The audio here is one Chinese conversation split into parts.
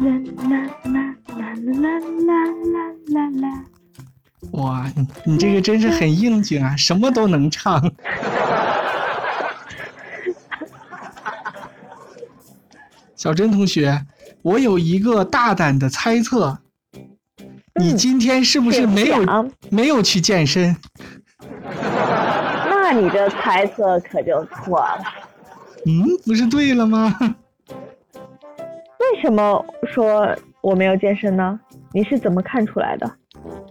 啦啦啦啦啦啦啦啦啦。哇，你你这个真是很应景啊，什么都能唱。小珍同学，我有一个大胆的猜测，你今天是不是没有、没有去健身？那你这猜测可就错了。嗯，不是对了吗？为什么说我没有健身呢？你是怎么看出来的？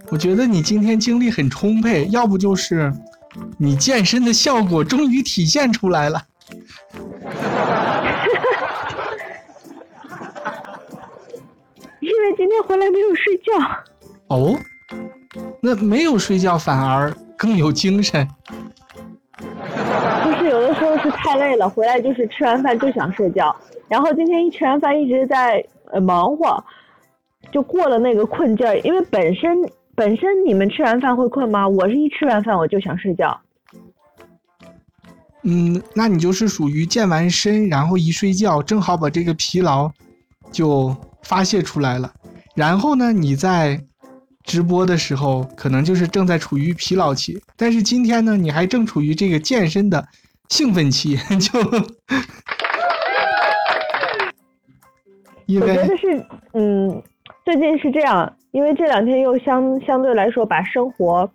我觉得你今天精力很充沛，要不就是你健身的效果终于体现出来了。因为今天回来没有睡觉。哦，那没有睡觉反而更有精神。就是有的时候是太累了，回来就是吃完饭就想睡觉，然后今天一吃完饭一直在呃忙活，就过了那个困劲儿。因为本身本身你们吃完饭会困吗？我是一吃完饭我就想睡觉。嗯，那你就是属于健完身，然后一睡觉，正好把这个疲劳就发泄出来了。然后呢，你在直播的时候，可能就是正在处于疲劳期，但是今天呢，你还正处于这个健身的兴奋期，就我觉得是，嗯，最近是这样，因为这两天又相相对来说把生活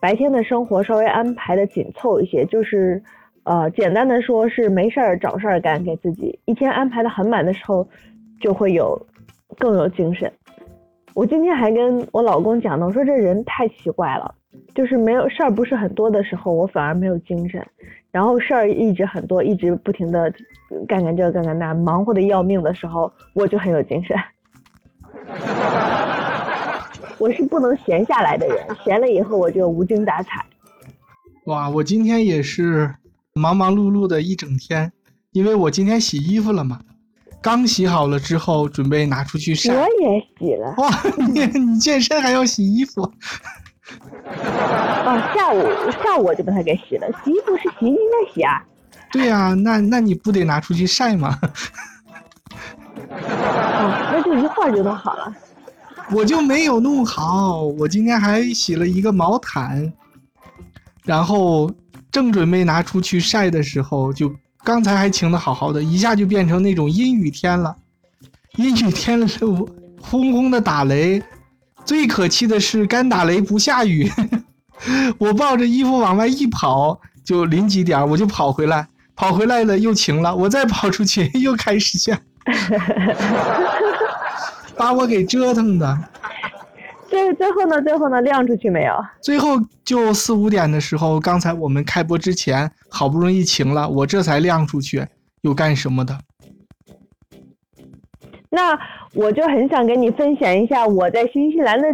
白天的生活稍微安排的紧凑一些，就是呃，简单的说是没事儿找事儿干，给自己一天安排的很满的时候，就会有更有精神。我今天还跟我老公讲呢，我说这人太奇怪了，就是没有事儿不是很多的时候，我反而没有精神，然后事儿一直很多，一直不停的干干这干干那，忙活的要命的时候，我就很有精神。我是不能闲下来的人，闲了以后我就无精打采。哇，我今天也是忙忙碌碌的一整天，因为我今天洗衣服了嘛，刚洗好了之后准备拿出去晒。我也洗了，哇，你你健身还要洗衣服？啊，下午下午我就把它给洗了。洗衣服是洗衣机在洗啊。对呀、那那你不得拿出去晒吗？哦，那就一会儿就弄好了。我就没有弄好，我今天还洗了一个毛毯，然后正准备拿出去晒的时候，就刚才还晴的好好的，一下就变成那种阴雨天了。阴雨天了，我轰轰的打雷，最可气的是干打雷不下雨。我抱着衣服往外一跑，就淋几点我就跑回来，跑回来了又晴了，我再跑出去 又开始下，把我给折腾的。最最后呢，最后呢，晾出去没有？最后就四五点的时候，刚才我们开播之前，好不容易晴了，我这才晾出去，又干什么的？那我就很想跟你分享一下我在新西兰的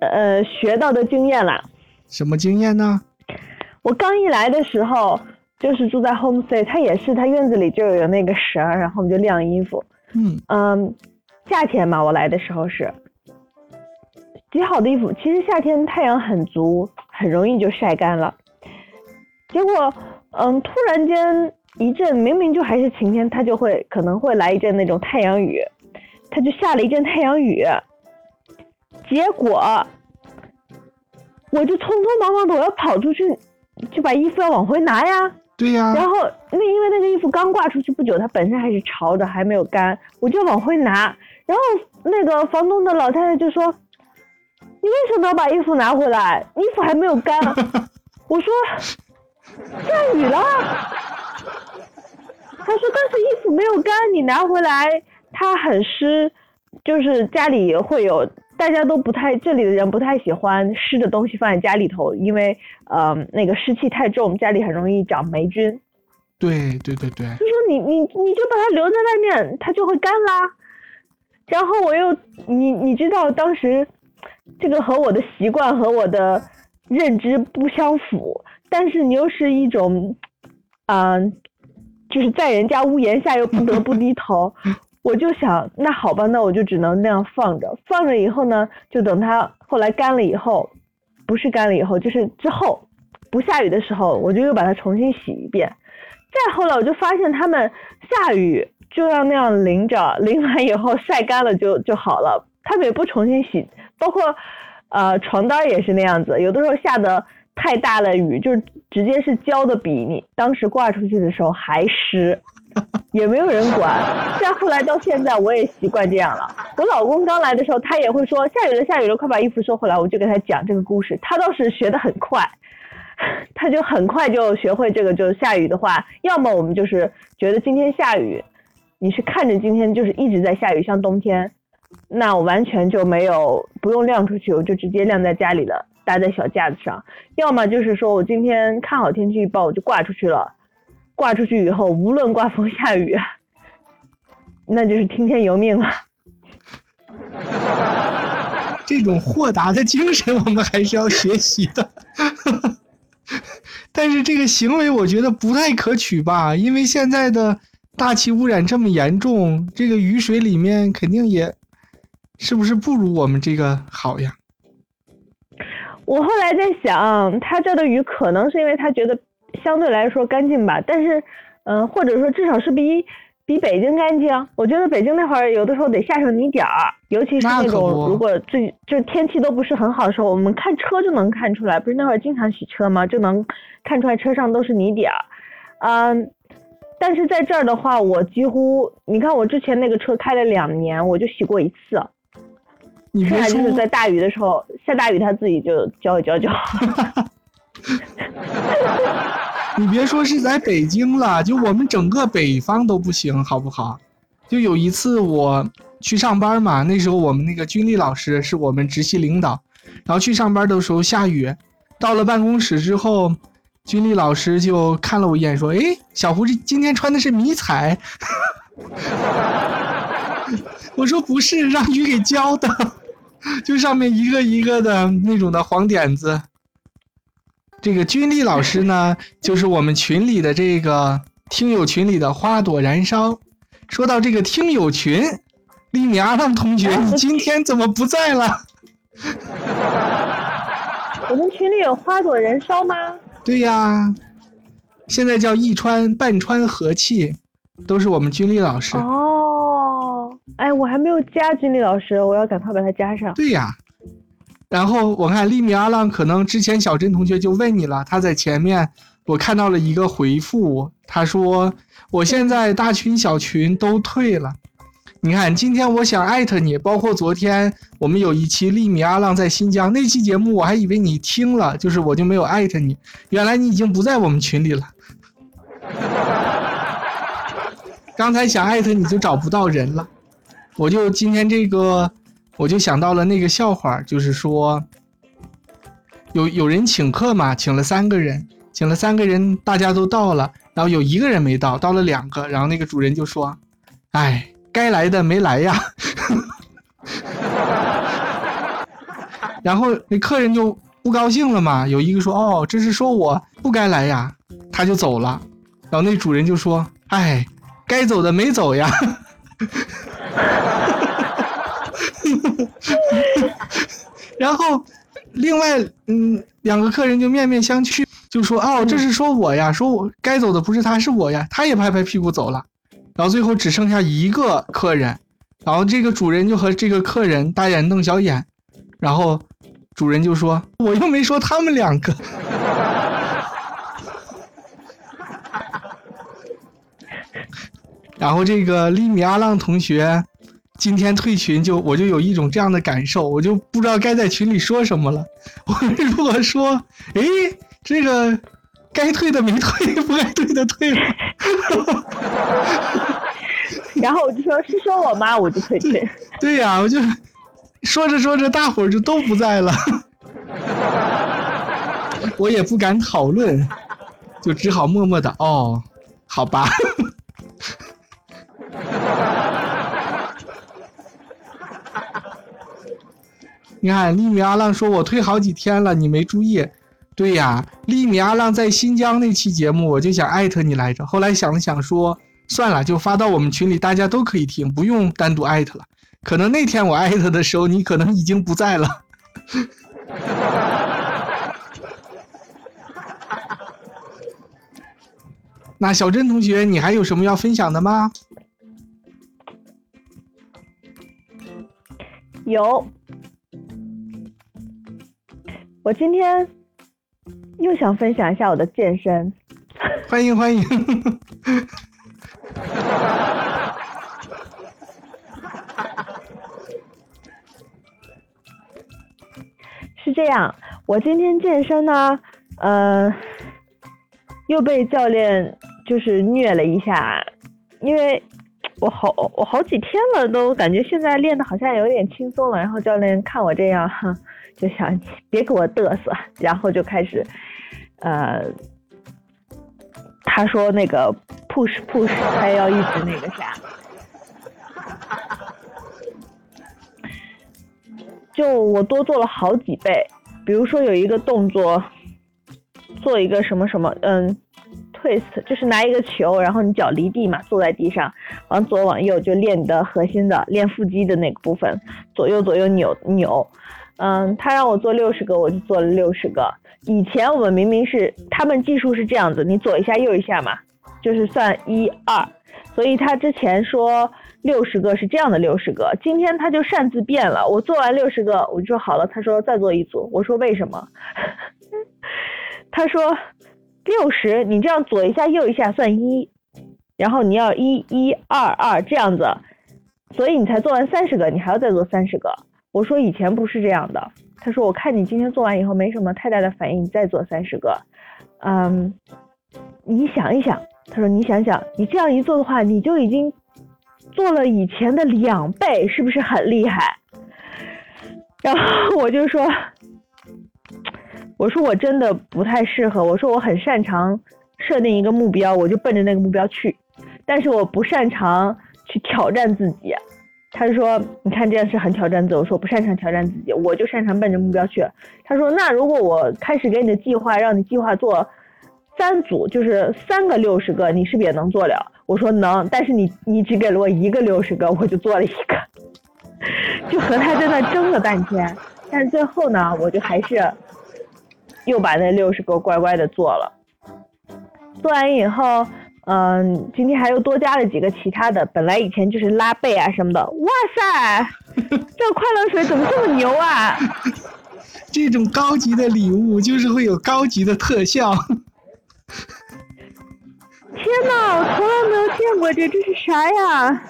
呃学到的经验啦。什么经验呢？我刚一来的时候，就是住在 homestay，它也是它院子里就有那个绳儿，然后我们就晾衣服。嗯，嗯，夏天嘛，我来的时候是洗好的衣服，其实夏天太阳很足，很容易就晒干了。结果，嗯，突然间一阵明明就还是晴天，它就会可能会来一阵那种太阳雨，它就下了一阵太阳雨。结果，我就匆匆忙忙的我要跑出去，就把衣服要往回拿呀。对呀、然后那因为那个衣服刚挂出去不久，它本身还是潮的，还没有干，我就往回拿。然后那个房东的老太太就说：“你为什么要把衣服拿回来？衣服还没有干。”我说：“下雨了。”他说：“但是衣服没有干，你拿回来它很湿，就是家里也会有。”大家都不太，这里的人不太喜欢湿的东西放在家里头，因为呃那个湿气太重，家里很容易长霉菌。对对对对，就说你你你就把它留在外面，它就会干啦。然后我又你你知道当时这个和我的习惯和我的认知不相符，但是你又是一种，嗯、就是在人家屋檐下又不得不低头。我就想，那好吧，那我就只能那样放着。放着以后呢，就等它后来干了以后，不是干了以后，就是之后不下雨的时候，我就又把它重新洗一遍。再后来我就发现他们下雨就要那样淋着，淋完以后晒干了就就好了，他们也不重新洗，包括呃床单也是那样子，有的时候下的太大了雨，就直接是浇的比你当时挂出去的时候还湿。也没有人管，再后来到现在，我也习惯这样了。我老公刚来的时候，他也会说下雨了，下雨了，快把衣服收回来。我就给他讲这个故事，他倒是学得很快，他就很快就学会这个。就是下雨的话，要么我们就是觉得今天下雨，你是看着今天就是一直在下雨，像冬天，那我完全就没有不用晾出去，我就直接晾在家里了，搭在小架子上。要么就是说我今天看好天气预报，我就挂出去了。挂出去以后，无论刮风下雨，那就是听天由命了。这种豁达的精神，我们还是要学习的。但是这个行为，我觉得不太可取吧？因为现在的大气污染这么严重，这个雨水里面肯定也是不是不如我们这个好呀？我后来在想，他这的雨可能是因为他觉得。相对来说干净吧，但是，嗯，或者说至少是比比北京干净。我觉得北京那会儿有的时候得下上泥点儿，尤其是那种如果最就是天气都不是很好的时候，我们看车就能看出来。不是那会儿经常洗车吗？就能看出来车上都是泥点儿。嗯，但是在这儿的话，我几乎你看我之前那个车开了两年，我就洗过一次。你现在就是在大雨的时候，下大雨它自己就浇一浇就好。你别说是在北京了，就我们整个北方都不行，好不好？就有一次我去上班嘛，那时候我们那个军力老师是我们直系领导，然后去上班的时候下雨，到了办公室之后，军力老师就看了我一眼，说：“哎，小胡这今天穿的是迷彩。” 我说：“不是，让雨给浇的，就上面一个一个的那种的黄点子。”这个军力老师呢，就是我们群里的这个听友群里的花朵燃烧。说到这个听友群，利米阿浪同学，你今天怎么不在了？我们群里有花朵燃烧吗？对呀，现在叫一川半川和气，都是我们军力老师。哦，哎，我还没有加军力老师，我要赶快把他加上。对呀。然后我看利米阿浪，可能之前小珍同学就问你了，他在前面，我看到了一个回复，他说我现在大群小群都退了。你看今天我想艾特你，包括昨天我们有一期利米阿浪在新疆那期节目，我还以为你听了，就是我就没有艾特你，原来你已经不在我们群里了。刚才想艾特你就找不到人了，我就今天这个。我就想到了那个笑话，就是说，有有人请客嘛，请了三个人，请了三个人，大家都到了，然后有一个人没到，到了两个，然后那个主人就说：“哎，该来的没来呀。”然后那客人就不高兴了嘛，有一个说：“哦，这是说我不该来呀。”他就走了，然后那主人就说：“哎，该走的没走呀。” 然后，另外，嗯，两个客人就面面相觑，就说：“哦，这是说我呀，说我该走的不是他，是我呀。”他也拍拍屁股走了。然后最后只剩下一个客人，然后这个主人就和这个客人大眼瞪小眼，然后主人就说：“我又没说他们两个。”然后这个利米阿浪同学。今天退群就我就有一种这样的感受，我就不知道该在群里说什么了。我如果说，哎，这个该退的没退，不该退的退了，然后我就说是说我吗？我就退群。对呀，我就说着说着，大伙儿就都不在了，我也不敢讨论，就只好默默的哦，好吧。你看，利米阿浪说：“我推好几天了，你没注意。”对呀，利米阿浪在新疆那期节目，我就想艾特你来着。后来想了想，说算了，就发到我们群里，大家都可以听，不用单独艾特了。可能那天我艾特的时候，你可能已经不在了。那小珍同学，你还有什么要分享的吗？有，我今天又想分享一下我的健身。欢 迎欢迎。是这样，我今天健身呢，呃，又被教练就是虐了一下，因为我好我好几天了，都感觉现在练的好像有点轻松了。然后教练看我这样，哈，就想别给我嘚瑟，然后就开始，呃，他说那个 push push，他要一直那个啥。就我多做了好几倍，比如说有一个动作，做一个什么什么，嗯，twist，就是拿一个球，然后你脚离地嘛，坐在地上，往左往右就练你的核心的，练腹肌的那个部分，左右左右扭扭，嗯，他让我做六十个，我就做了六十个。以前我们明明是他们技术是这样子，你左一下右一下嘛，就是算一二，所以他之前说。六十个是这样的，六十个。今天他就擅自变了。我做完六十个，我就说好了。他说再做一组。我说为什么？他说六十，你这样左一下右一下算一，然后你要一一二二这样子，所以你才做完三十个，你还要再做三十个。我说以前不是这样的。他说我看你今天做完以后没什么太大的反应，你再做三十个。嗯，你想一想。他说你想想，你这样一做的话，你就已经。做了以前的两倍，是不是很厉害？然后 我就说，我说我真的不太适合。我说我很擅长设定一个目标，我就奔着那个目标去，但是我不擅长去挑战自己。他说，你看这样是很挑战自我。我说不擅长挑战自己，我就擅长奔着目标去。他说，那如果我开始给你的计划，让你计划做三组，就是三个六十个，你是不是也能做了？我说能，但是你你只给了我一个六十个，我就做了一个，就和他在那争了半天，但是最后呢，我就还是又把那六十个乖乖的做了。做完以后，嗯，今天还又多加了几个其他的，本来以前就是拉背啊什么的。哇塞，这快乐水怎么这么牛啊？这种高级的礼物就是会有高级的特效。天哪，我从来没有见过这，这是啥呀？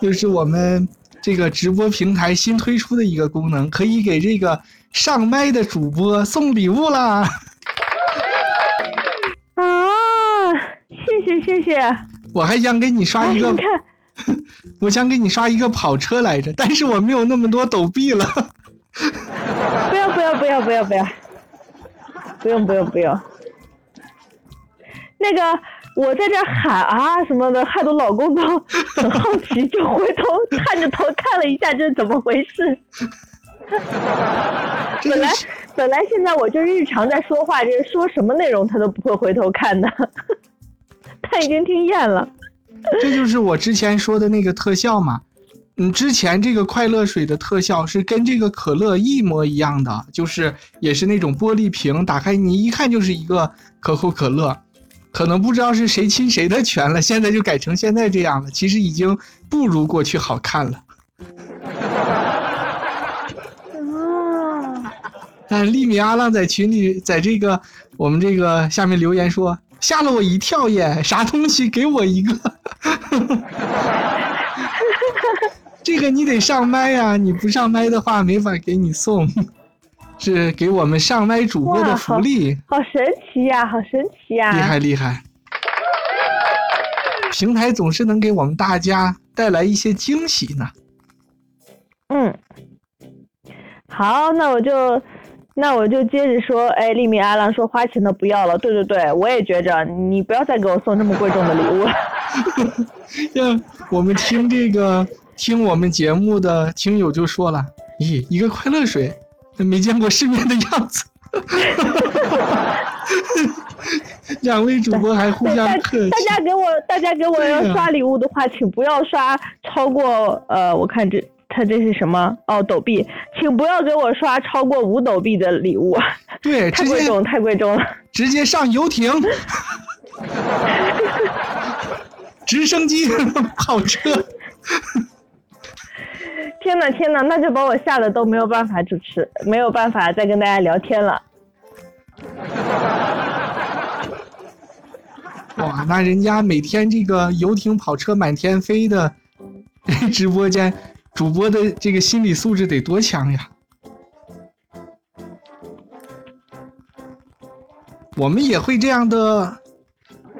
就是我们这个直播平台新推出的一个功能，可以给这个上麦的主播送礼物啦！啊，谢谢谢谢！我还想给你刷一个，我想给你刷一个跑车来着，但是我没有那么多抖币了。不要不要不要不要不要，不用不用不用，那个。我在这喊啊什么的，害得老公都 很好奇，就回头探着头看了一下，这是怎么回事？本来本来现在我就日常在说话，就是说什么内容他都不会回头看的，他已经听厌了。这就是我之前说的那个特效嘛，嗯，之前这个快乐水的特效是跟这个可乐一模一样的，就是也是那种玻璃瓶，打开你一看就是一个可口可乐。可能不知道是谁侵谁的权了，现在就改成现在这样了。其实已经不如过去好看了。啊！但利米阿浪在群里，在这个我们这个下面留言说，吓了我一跳耶！啥东西？给我一个！这个你得上麦呀，你不上麦的话没法给你送。是给我们上麦主播的福利，好神奇呀，好神奇呀！厉害厉害！平台总是能给我们大家带来一些惊喜呢。嗯，好，那我就那我就接着说，哎，利米阿郎说花钱的不要了，对对对，我也觉着你不要再给我送这么贵重的礼物了。让我们听这个听我们节目的听友就说了，咦，一个快乐水。没见过世面的样子，两位主播还互相客气。大家给我，大家给我要刷礼物的话，请不要刷超过呃，我看这他这是什么哦，抖币，请不要给我刷超过五抖币的礼物。对，太贵重，太贵重了，直接上游艇。直升机、跑车。天呐天呐，那就把我吓得都没有办法主持，没有办法再跟大家聊天了。哇，那人家每天这个游艇、跑车满天飞的直播间，主播的这个心理素质得多强呀！我们也会这样的。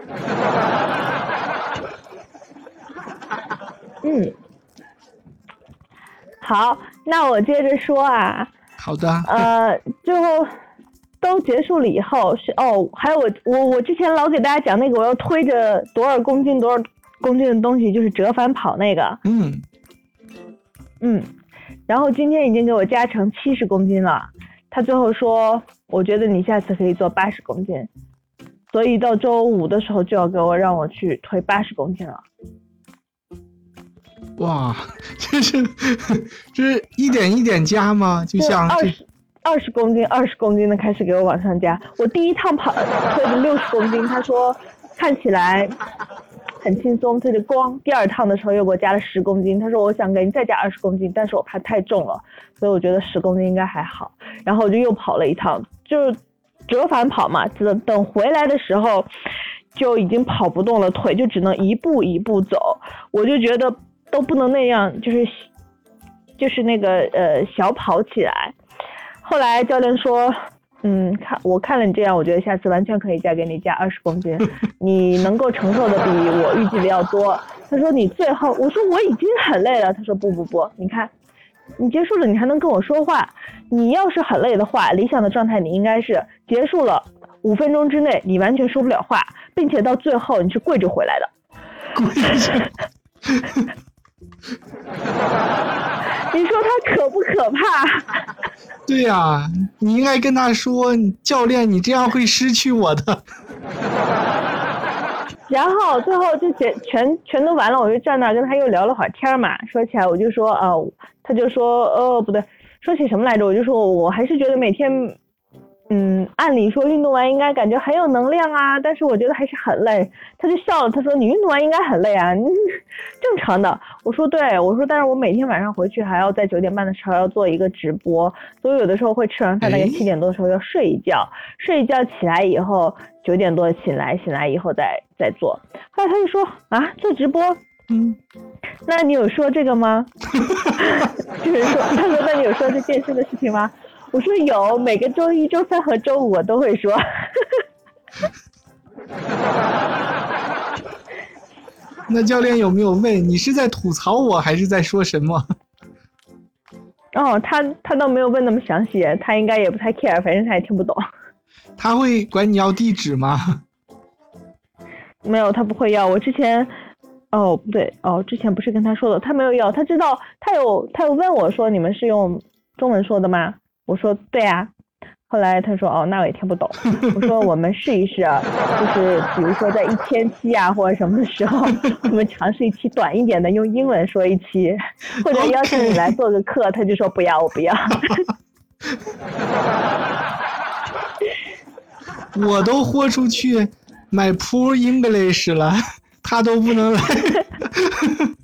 嗯，好，那我接着说啊。好的。呃，最后都结束了以后是哦，还有我我我之前老给大家讲那个我要推着多少公斤多少公斤的东西，就是折返跑那个。嗯。嗯，然后今天已经给我加成七十公斤了，他最后说，我觉得你下次可以做八十公斤，所以到周五的时候就要给我让我去推八十公斤了。哇，这是这是一点一点加吗？就像二十二十公斤，二十公斤的开始给我往上加。我第一趟跑推的六十公斤，他说看起来很轻松，他就光。第二趟的时候又给我加了十公斤，他说我想给你再加二十公斤，但是我怕太重了，所以我觉得十公斤应该还好。然后我就又跑了一趟，就折返跑嘛，等等回来的时候就已经跑不动了，腿就只能一步一步走，我就觉得。都不能那样，就是就是那个呃小跑起来。后来教练说，嗯，看我看了你这样，我觉得下次完全可以再给你加二十公斤，你能够承受的比我预计的要多。他说你最后，我说我已经很累了。他说不不不，你看你结束了，你还能跟我说话。你要是很累的话，理想的状态你应该是结束了五分钟之内你完全说不了话，并且到最后你是跪着回来的。跪着。你说他可不可怕？对呀，你应该跟他说，教练，你这样会失去我的。然后最后就全全全都完了，我就站那跟他又聊了会儿天嘛。说起来，我就说啊，他就说哦不对，说起什么来着？我就说我还是觉得每天。嗯，按理说运动完应该感觉很有能量啊，但是我觉得还是很累。他就笑了，他说：“你运动完应该很累啊，正常的。”我说：“对，我说，但是我每天晚上回去还要在九点半的时候要做一个直播，所以有的时候会吃完饭大概七点多的时候要睡一觉，睡一觉起来以后九点多醒来，醒来以后再再做。”后来他就说：“啊，做直播，嗯，那你有说这个吗？就是说，他说那你有说这健身的事情吗？”我说有，每个周一、周三和周五我都会说。那教练有没有问你是在吐槽我还是在说什么？哦，他他倒没有问那么详细，他应该也不太 care，反正他也听不懂。他会管你要地址吗？没有，他不会要。我之前，哦不对，哦之前不是跟他说的，他没有要，他知道，他有他有问我说你们是用中文说的吗？我说对啊，后来他说哦，那我也听不懂。我说我们试一试，啊就是比如说在一千期啊或者什么的时候，我们尝试一期短一点的，用英文说一期，或者邀请你来做个课，他就说不要，我不要。我都豁出去买 Poor English 了，他都不能来。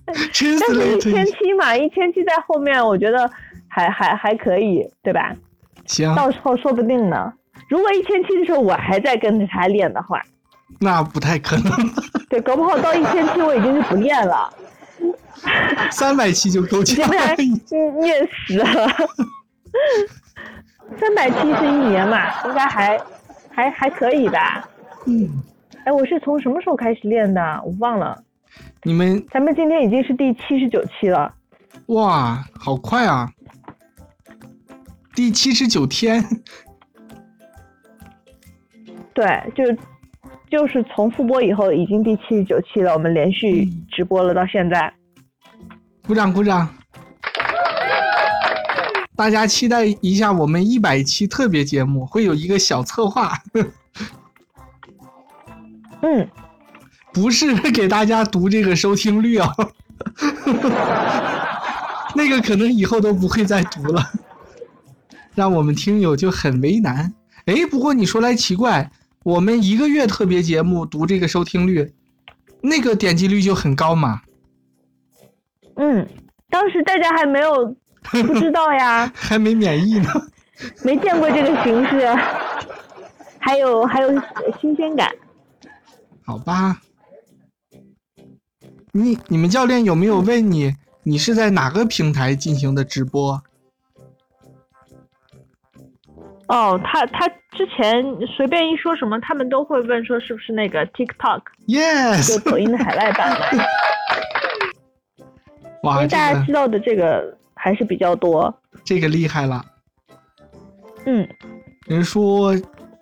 但是一千期嘛，一千期在后面，我觉得。还还还可以，对吧？行，到时候说不定呢。如果一千七的时候我还在跟着他练的话，那不太可能。对，搞不好到一千七我已经是不练了。三百七就够呛，练死了。三百七是一年嘛，应该还还还可以吧？嗯。哎，我是从什么时候开始练的？我忘了。你们？咱们今天已经是第七十九期了。哇，好快啊！第七十九天，对，就就是从复播以后，已经第七十九期了。我们连续直播了到现在，鼓掌鼓掌！大家期待一下我们一百期特别节目，会有一个小策划。嗯，不是给大家读这个收听率啊，那个可能以后都不会再读了。让我们听友就很为难。哎，不过你说来奇怪，我们一个月特别节目读这个收听率，那个点击率就很高嘛。嗯，当时大家还没有不知道呀，还没免疫呢，没见过这个形式，还有还有新鲜感。好吧。你你们教练有没有问你，你是在哪个平台进行的直播？哦，他他之前随便一说什么，他们都会问说是不是那个 TikTok，就 Yes，抖音的海外版嘛。因哇，为大家知道的这个还是比较多。这个厉害了。嗯，人说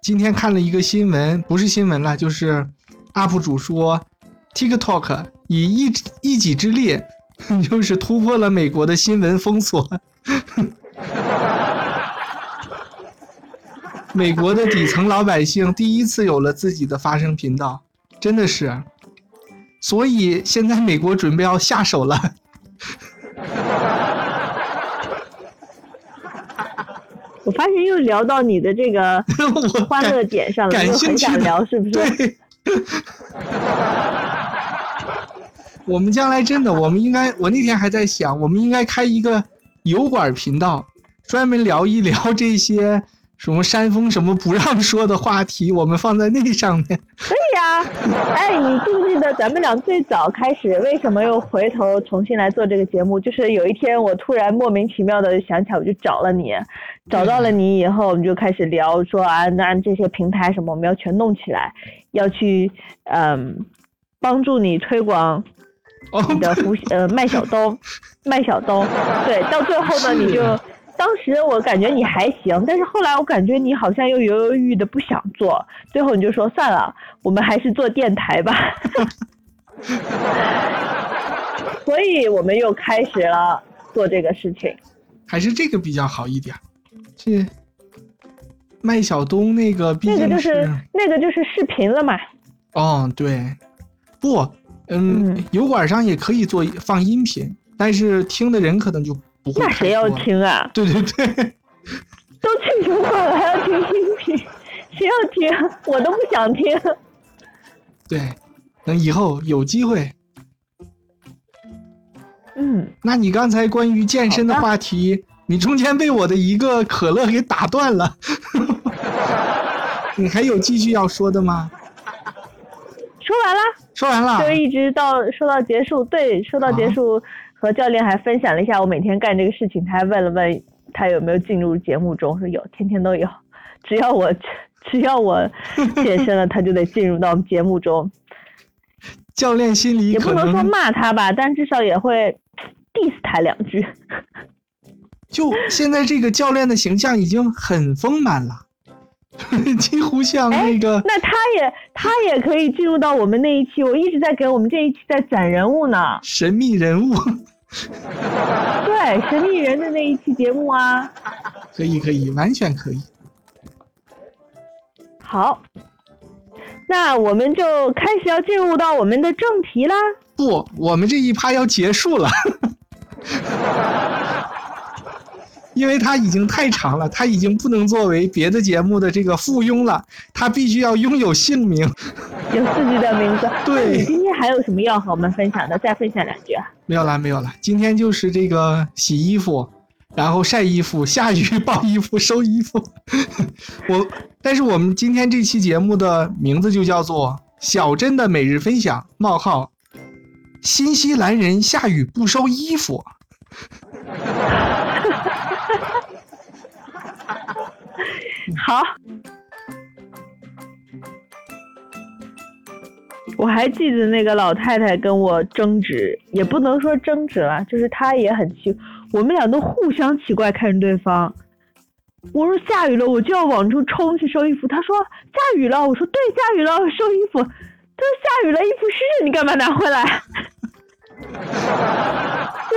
今天看了一个新闻，不是新闻了，就是 UP 主说 TikTok 以一一己之力，就是突破了美国的新闻封锁。美国的底层老百姓第一次有了自己的发声频道，真的是。所以现在美国准备要下手了。我发现又聊到你的这个 我欢乐点上了，感兴趣的聊 是不是？对。我们将来真的，我们应该，我那天还在想，我们应该开一个油管频道，专门聊一聊这些什么山峰什么不让说的话题，我们放在那上面。可以呀、哎，你记不记得咱们俩最早开始为什么又回头重新来做这个节目？就是有一天我突然莫名其妙的想起来，我就找了你，找到了你以后，我们就开始聊说啊，那这些平台什么我们要全弄起来，要去嗯帮助你推广哦，你的福呃麦小东，麦小东，对，到最后呢，你就是当时我感觉你还行，但是后来我感觉你好像又犹犹豫豫的不想做，最后你就说算了，我们还是做电台吧。所以我们又开始了做这个事情。还是这个比较好一点。这麦小东那个毕那个竟就是那个就是视频了嘛。哦，对，不，嗯，嗯油管上也可以做放音频，但是听的人可能就不会那谁要？听啊？对对对，都去油管了还要听音频，谁要听？我都不想听。对，等以后有机会。嗯，那你刚才关于健身的话题，你中间被我的一个可乐给打断了。你还有继续要说的吗？说完了。说完了就。一直到说到结束，对，说到结束，和教练还分享了一下我每天干这个事情，他还问了问他有没有进入节目中，说有，天天都有，只要我 只要我健身了，他就得进入到节目中，教练心里也不能说骂他吧，但至少也会 diss 他两句。就现在这个教练的形象已经很丰满了，几乎像那个那他也他也可以进入到我们那一期，我一直在给我们这一期在攒人物呢，神秘人物。对，神秘人的那一期节目啊。可以可以，完全可以。好，那我们就开始要进入到我们的正题啦。不，我们这一趴要结束了，因为它已经太长了，它已经不能作为别的节目的这个附庸了，它必须要拥有姓名。有自己的名字。对还有什么要和我们分享的？再分享两句啊。没有了，没有了，今天就是这个洗衣服，然后晒衣服，下雨抱衣服，收衣服。我，但是我们今天这期节目的名字就叫做小珍的每日分享：冒号，新西兰人下雨不收衣服。好。我还记得那个老太太跟我争执，也不能说争执了，就是她也很奇，我们俩都互相奇怪看着对方。我说下雨了，我就要往出冲去收衣服。她说下雨了，我说对，下雨了，收衣服。她说下雨了，衣服湿了，你干嘛拿回来？就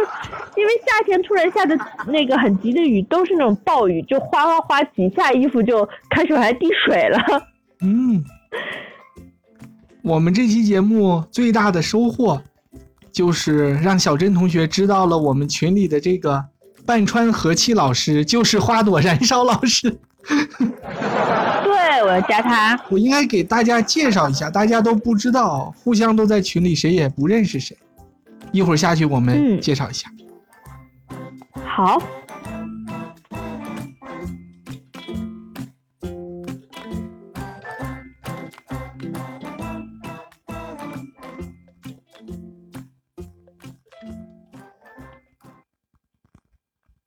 因为夏天突然下的那个很急的雨，都是那种暴雨，就哗哗哗几下衣服就开始往下滴水了。嗯，我们这期节目最大的收获，就是让小珍同学知道了我们群里的这个半川和气老师，就是花朵燃烧老师。对，我要加他。我应该给大家介绍一下，大家都不知道，互相都在群里，谁也不认识谁。一会儿下去我们嗯介绍一下。好，